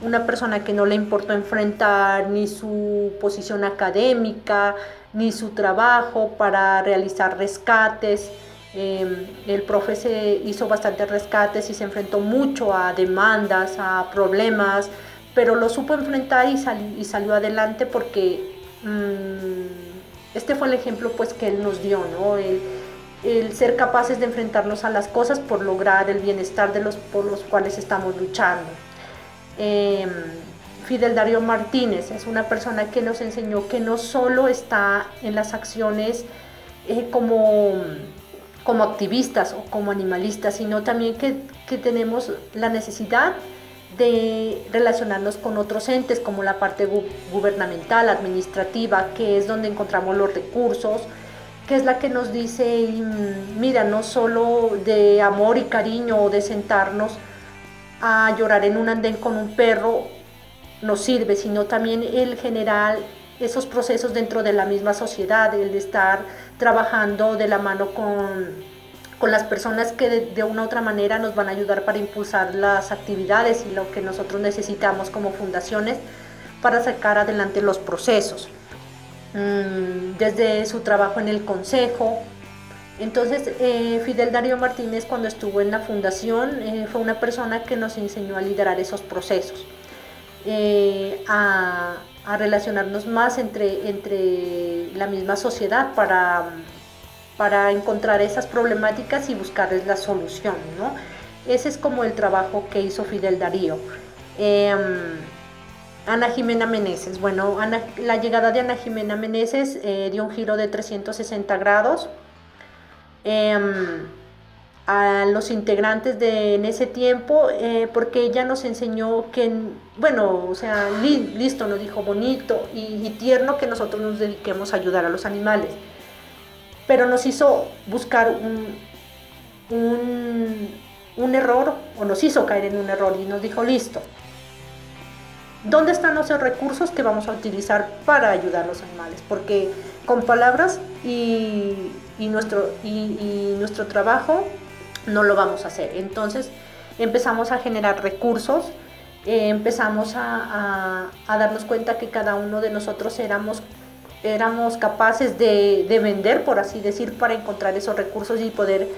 una persona que no le importó enfrentar ni su posición académica, ni su trabajo para realizar rescates. Em, el profe se hizo bastantes rescates y se enfrentó mucho a demandas, a problemas, pero lo supo enfrentar y, y salió adelante porque mm, este fue el ejemplo pues que él nos dio, ¿no? El, el ser capaces de enfrentarnos a las cosas por lograr el bienestar de los por los cuales estamos luchando. Eh, Fidel Darío Martínez es una persona que nos enseñó que no solo está en las acciones eh, como, como activistas o como animalistas, sino también que, que tenemos la necesidad de relacionarnos con otros entes como la parte gubernamental, administrativa, que es donde encontramos los recursos, que es la que nos dice, mira, no solo de amor y cariño o de sentarnos a llorar en un andén con un perro nos sirve, sino también el general esos procesos dentro de la misma sociedad, el de estar trabajando de la mano con, con las personas que de, una u otra manera nos van a ayudar para impulsar las actividades y lo que nosotros necesitamos como fundaciones para sacar adelante los procesos. Mm, desde su trabajo en el consejo, Entonces, eh, Fidel Darío Martínez cuando estuvo en la fundación eh, fue una persona que nos enseñó a liderar esos procesos, eh, a, relacionarnos más entre, entre la misma sociedad para, para encontrar esas problemáticas y buscarles la solución. ¿no? Ese es como el trabajo que hizo Fidel Darío. Em, Ana Jimena Meneses. Bueno, la llegada de Ana Jimena Meneses dio un giro de 360 grados Em, a los integrantes de en ese tiempo, eh, porque ella nos enseñó que, bueno, o sea, listo, nos dijo bonito y, tierno que nosotros nos dediquemos a ayudar a los animales, pero nos hizo buscar un, un, un error, o nos hizo caer en un error y nos dijo, listo, ¿dónde están los recursos que vamos a utilizar para ayudar a los animales? Porque con palabras y y nuestro, y, nuestro trabajo no lo vamos a hacer. Entonces empezamos a generar recursos, eh, empezamos a, darnos cuenta que cada uno de nosotros éramos, éramos capaces de, vender, por así decir, para encontrar esos recursos y poder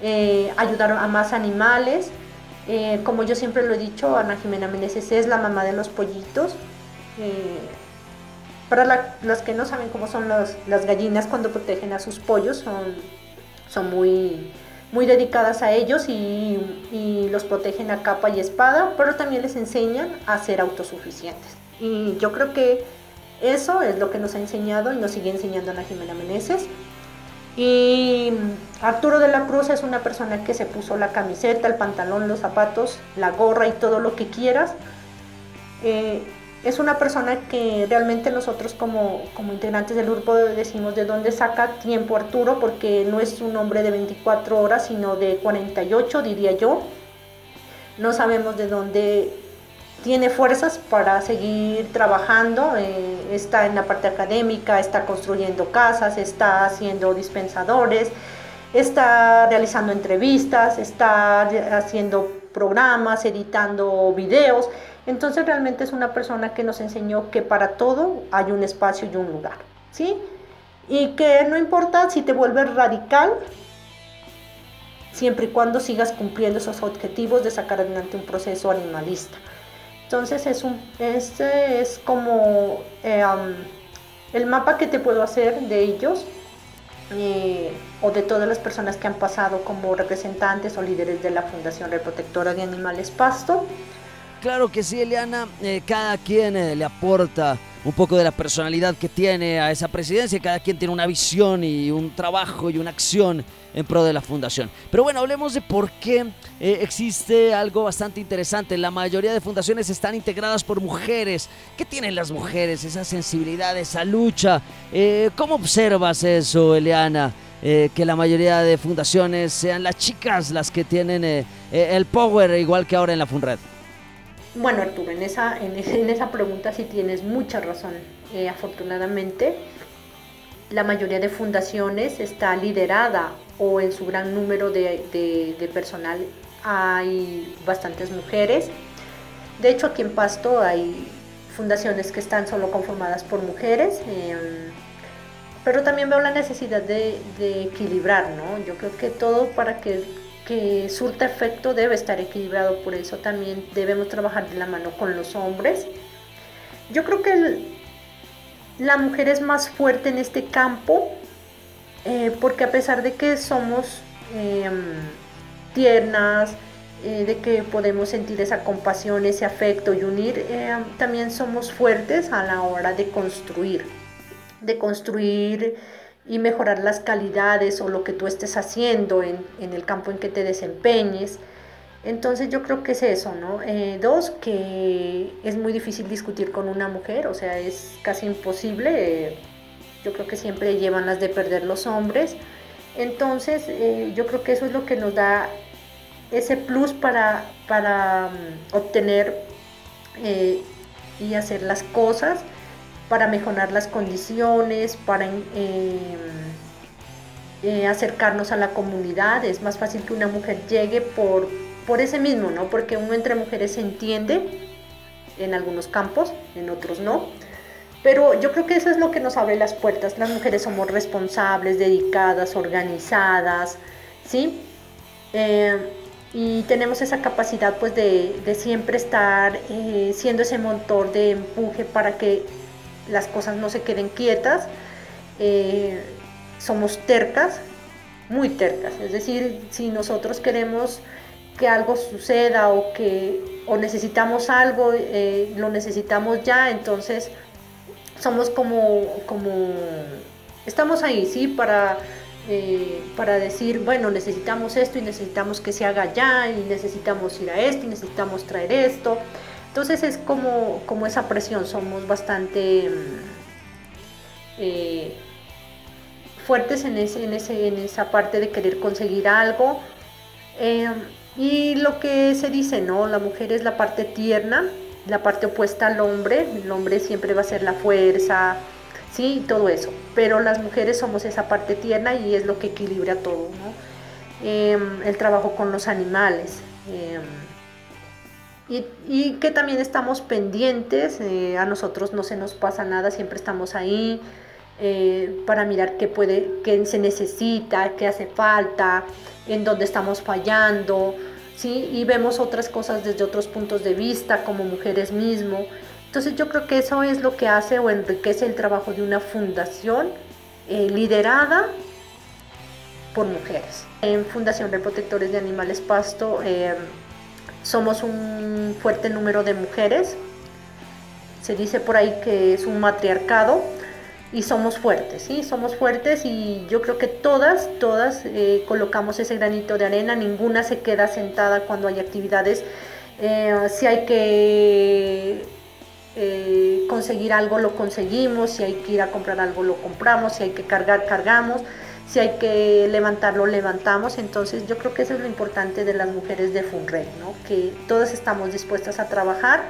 eh, ayudar a más animales. Eh, como yo siempre lo he dicho, Ana Jimena Meneses es la mamá de los pollitos. Para las que no saben cómo son las gallinas cuando protegen a sus pollos, son, son muy, muy dedicadas a ellos y, los protegen a capa y espada, pero también les enseñan a ser autosuficientes. Y yo creo que eso es lo que nos ha enseñado y nos sigue enseñando Ana Jimena Meneses. Y Arturo de la Cruz es una persona que se puso la camiseta, el pantalón, los zapatos, la gorra y todo lo que quieras. Eh, es una persona que realmente nosotros como, como integrantes del grupo decimos de dónde saca tiempo Arturo, porque no es un hombre de 24 horas, sino de 48, diría yo. No sabemos de dónde tiene fuerzas para seguir trabajando, eh, está en la parte académica, está construyendo casas, está haciendo dispensadores, está realizando entrevistas, está haciendo programas, editando videos. Entonces realmente es una persona que nos enseñó que para todo hay un espacio y un lugar, ¿sí? Y que no importa si te vuelves radical, siempre y cuando sigas cumpliendo esos objetivos de sacar adelante un proceso animalista. Entonces es un, este es como eh, el mapa que te puedo hacer de ellos eh, o de todas las personas que han pasado como representantes o líderes de la Fundación Reprotectora de Animales Pasto. Claro que sí, Eliana. Eh, cada quien le aporta un poco de la personalidad que tiene a esa presidencia. Cada quien tiene una visión y un trabajo y una acción en pro de la fundación. Pero bueno, hablemos de por qué eh, existe algo bastante interesante. La mayoría de fundaciones están integradas por mujeres. ¿Qué tienen las mujeres? Esa sensibilidad, esa lucha. ¿Cómo observas eso, Eliana? que la mayoría de fundaciones sean las chicas las que tienen el power, igual que ahora en la FUNRED. Bueno, Arturo, en esa, en, esa pregunta sí tienes mucha razón. Eh, afortunadamente, la mayoría de fundaciones está liderada o en su gran número de, personal hay bastantes mujeres. De hecho, aquí en Pasto hay fundaciones que están solo conformadas por mujeres, em, pero también veo la necesidad de, de equilibrar, ¿no? Yo creo que todo para que que surta efecto debe estar equilibrado, por eso también debemos trabajar de la mano con los hombres. Yo creo que la mujer es más fuerte en este campo, eh, porque a pesar de que somos em, tiernas, eh, de que podemos sentir esa compasión, ese afecto y unir, también somos fuertes a la hora de construir, de construir y mejorar las calidades o lo que tú estés haciendo en, el campo en que te desempeñes. Entonces yo creo que es eso, ¿no? Eh, dos, que es muy difícil discutir con una mujer, o sea, es casi imposible. yo creo que siempre llevan las de perder los hombres. Entonces eh, yo creo que eso es lo que nos da ese plus para, para mm, obtener eh, y hacer las cosas para mejorar las condiciones, para eh, eh, acercarnos a la comunidad. Es más fácil que una mujer llegue por, por ese mismo, ¿no? Porque uno entre mujeres se entiende en algunos campos, en otros no. Pero yo creo que eso es lo que nos abre las puertas. Las mujeres somos responsables, dedicadas, organizadas, ¿sí? Eh, y tenemos esa capacidad pues de, siempre estar eh, siendo ese motor de empuje para que las cosas no se queden quietas. Eh, somos tercas, muy tercas. Es decir, si nosotros queremos que algo suceda o que o necesitamos algo, eh, lo necesitamos ya, entonces somos como, como estamos ahí, ¿sí? Para, eh, para decir, bueno, necesitamos esto y necesitamos que se haga ya y necesitamos ir a esto y necesitamos traer esto. Entonces es como, como esa presión, somos bastante eh, fuertes en, ese, en, esa parte de querer conseguir algo. Y lo que se dice, ¿no? La mujer es la parte tierna, la parte opuesta al hombre. El hombre siempre va a ser la fuerza, sí, todo eso. Pero las mujeres somos esa parte tierna y es lo que equilibra todo, ¿no? Em, el trabajo con los animales. Em, y, que también estamos pendientes, eh, a nosotros no se nos pasa nada, siempre estamos ahí eh, para mirar qué, puede, qué se necesita, qué hace falta en dónde estamos fallando, ¿sí? Y vemos otras cosas desde otros puntos de vista, como mujeres mismo. Entonces yo creo que eso es lo que hace o enriquece el trabajo de una fundación eh, liderada por mujeres. En Fundación de Protectores de Animales Pasto eh, somos un fuerte número de mujeres. Se dice por ahí que es un matriarcado y somos fuertes, ¿sí? Somos fuertes y yo creo que todas, todas eh, colocamos ese granito de arena, ninguna se queda sentada cuando hay actividades. Eh, si hay que eh, conseguir algo, lo conseguimos, si hay que ir a comprar algo, lo compramos, si hay que cargar, cargamos, si hay que levantar, lo levantamos. Entonces yo creo que eso es lo importante de las mujeres de FUNRED, ¿no? que todas estamos dispuestas a trabajar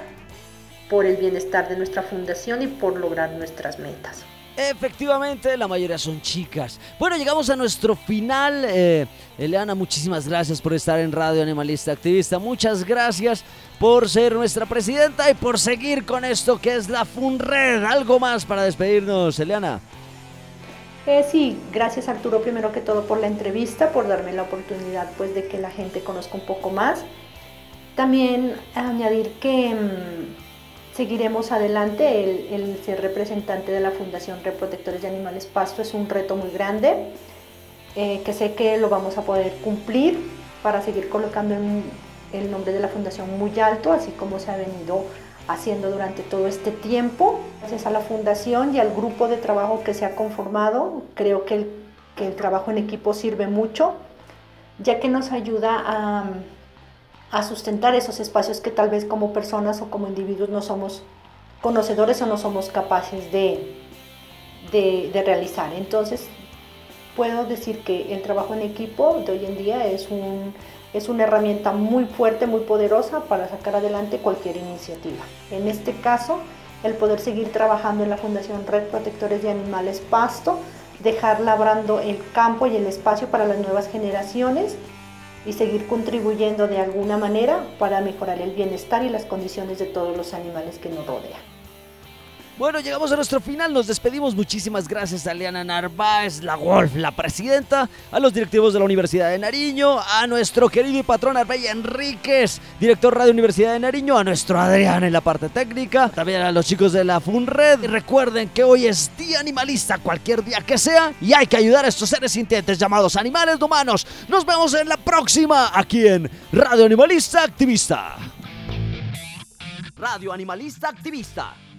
por el bienestar de nuestra fundación y por lograr nuestras metas. Efectivamente, la mayoría son chicas. Bueno, llegamos a nuestro final. Eh, Eliana, muchísimas gracias por estar en Radio Animalista Activista. Muchas gracias por ser nuestra presidenta y por seguir con esto que es la FUNRED. ¿Algo más para despedirnos, Eliana? Sí, gracias Arturo primero que todo por la entrevista, por darme la oportunidad pues de que la gente conozca un poco más. También añadir que... Mm, seguiremos adelante. El, ser representante de la Fundación Reprotectores de Animales Pasto es un reto muy grande, eh, que sé que lo vamos a poder cumplir para seguir colocando el, nombre de la Fundación muy alto, así como se ha venido haciendo durante todo este tiempo. Gracias a la Fundación y al grupo de trabajo que se ha conformado, creo que el, que el trabajo en equipo sirve mucho, ya que nos ayuda a sustentar esos espacios que tal vez como personas o como individuos no somos conocedores o no somos capaces de, de, realizar. Entonces, puedo decir que el trabajo en equipo de hoy en día es, un, es una herramienta muy fuerte, muy poderosa para sacar adelante cualquier iniciativa. En este caso, el poder seguir trabajando en la Fundación Red Protectores de Animales Pasto, dejar labrando el campo y el espacio para las nuevas generaciones y seguir contribuyendo de alguna manera para mejorar el bienestar y las condiciones de todos los animales que nos rodean. Bueno, llegamos a nuestro final, nos despedimos. Muchísimas gracias a Liana Narváez, la Wolf, la presidenta, a los directivos de la Universidad de Nariño, a nuestro querido y patrón Arbella Enríquez, director Radio Universidad de Nariño, a nuestro Adrián en la parte técnica, también a los chicos de la FUNRED. Y recuerden que hoy es día animalista, cualquier día que sea, y hay que ayudar a estos seres sintientes llamados animales humanos. Nos vemos en la próxima, aquí en Radio Animalista Activista. Radio Animalista Activista